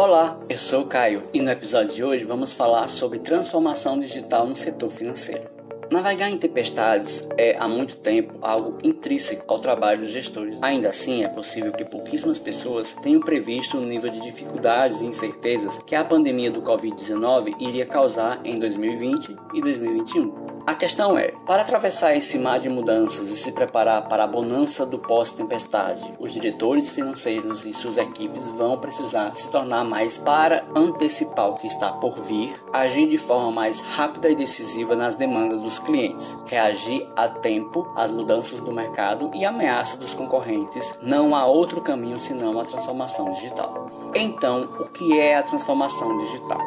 Olá, eu sou o Caio e no episódio de hoje vamos falar sobre transformação digital no setor financeiro. Navegar em tempestades é há muito tempo algo intrínseco ao trabalho dos gestores. Ainda assim, é possível que pouquíssimas pessoas tenham previsto o nível de dificuldades e incertezas que a pandemia do Covid-19 iria causar em 2020 e 2021. A questão é: para atravessar esse mar de mudanças e se preparar para a bonança do pós-tempestade, os diretores financeiros e suas equipes vão precisar se tornar mais para antecipar o que está por vir, agir de forma mais rápida e decisiva nas demandas dos clientes, reagir a tempo às mudanças do mercado e ameaças dos concorrentes. Não há outro caminho senão a transformação digital. Então, o que é a transformação digital?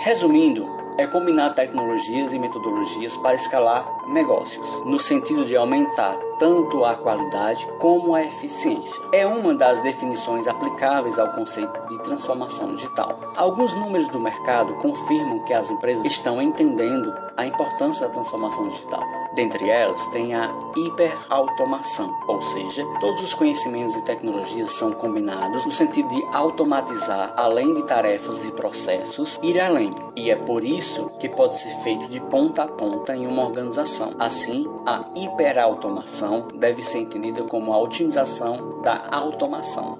Resumindo, é combinar tecnologias e metodologias para escalar negócios, no sentido de aumentar tanto a qualidade como a eficiência. É uma das definições aplicáveis ao conceito de transformação digital. Alguns números do mercado confirmam que as empresas estão entendendo a importância da transformação digital. Dentre elas, tem a hiperautomação, ou seja, todos os conhecimentos e tecnologias são combinados no sentido de automatizar, além de tarefas e processos, ir além. E é por isso que pode ser feito de ponta a ponta em uma organização. Assim, a hiperautomação deve ser entendida como a otimização da automação.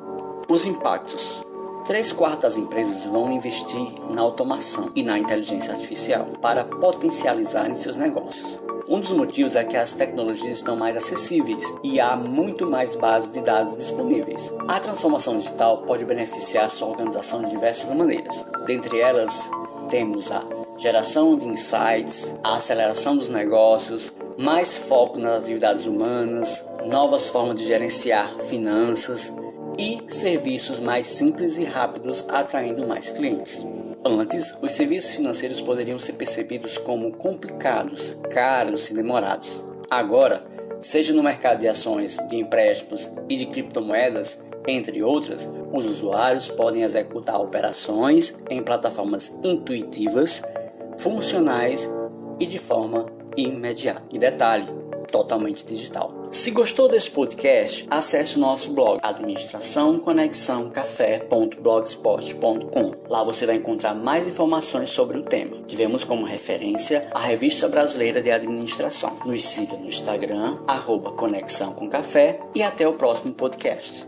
Os impactos Três quartos das empresas vão investir na automação e na inteligência artificial para potencializarem seus negócios. Um dos motivos é que as tecnologias estão mais acessíveis e há muito mais bases de dados disponíveis. A transformação digital pode beneficiar sua organização de diversas maneiras. Dentre elas, temos a geração de insights, a aceleração dos negócios, mais foco nas atividades humanas, novas formas de gerenciar finanças, e serviços mais simples e rápidos, atraindo mais clientes. Antes, os serviços financeiros poderiam ser percebidos como complicados, caros e demorados. Agora, seja no mercado de ações, de empréstimos e de criptomoedas, entre outras, os usuários podem executar operações em plataformas intuitivas, funcionais e de forma imediata. E detalhe, totalmente digital. Se gostou desse podcast, acesse o nosso blog administraçãoconexãocafé.blogspot.com. Lá você vai encontrar mais informações sobre o tema. Tivemos como referência a Revista Brasileira de Administração. Nos siga no Instagram, arroba Conexão com Café e até o próximo podcast.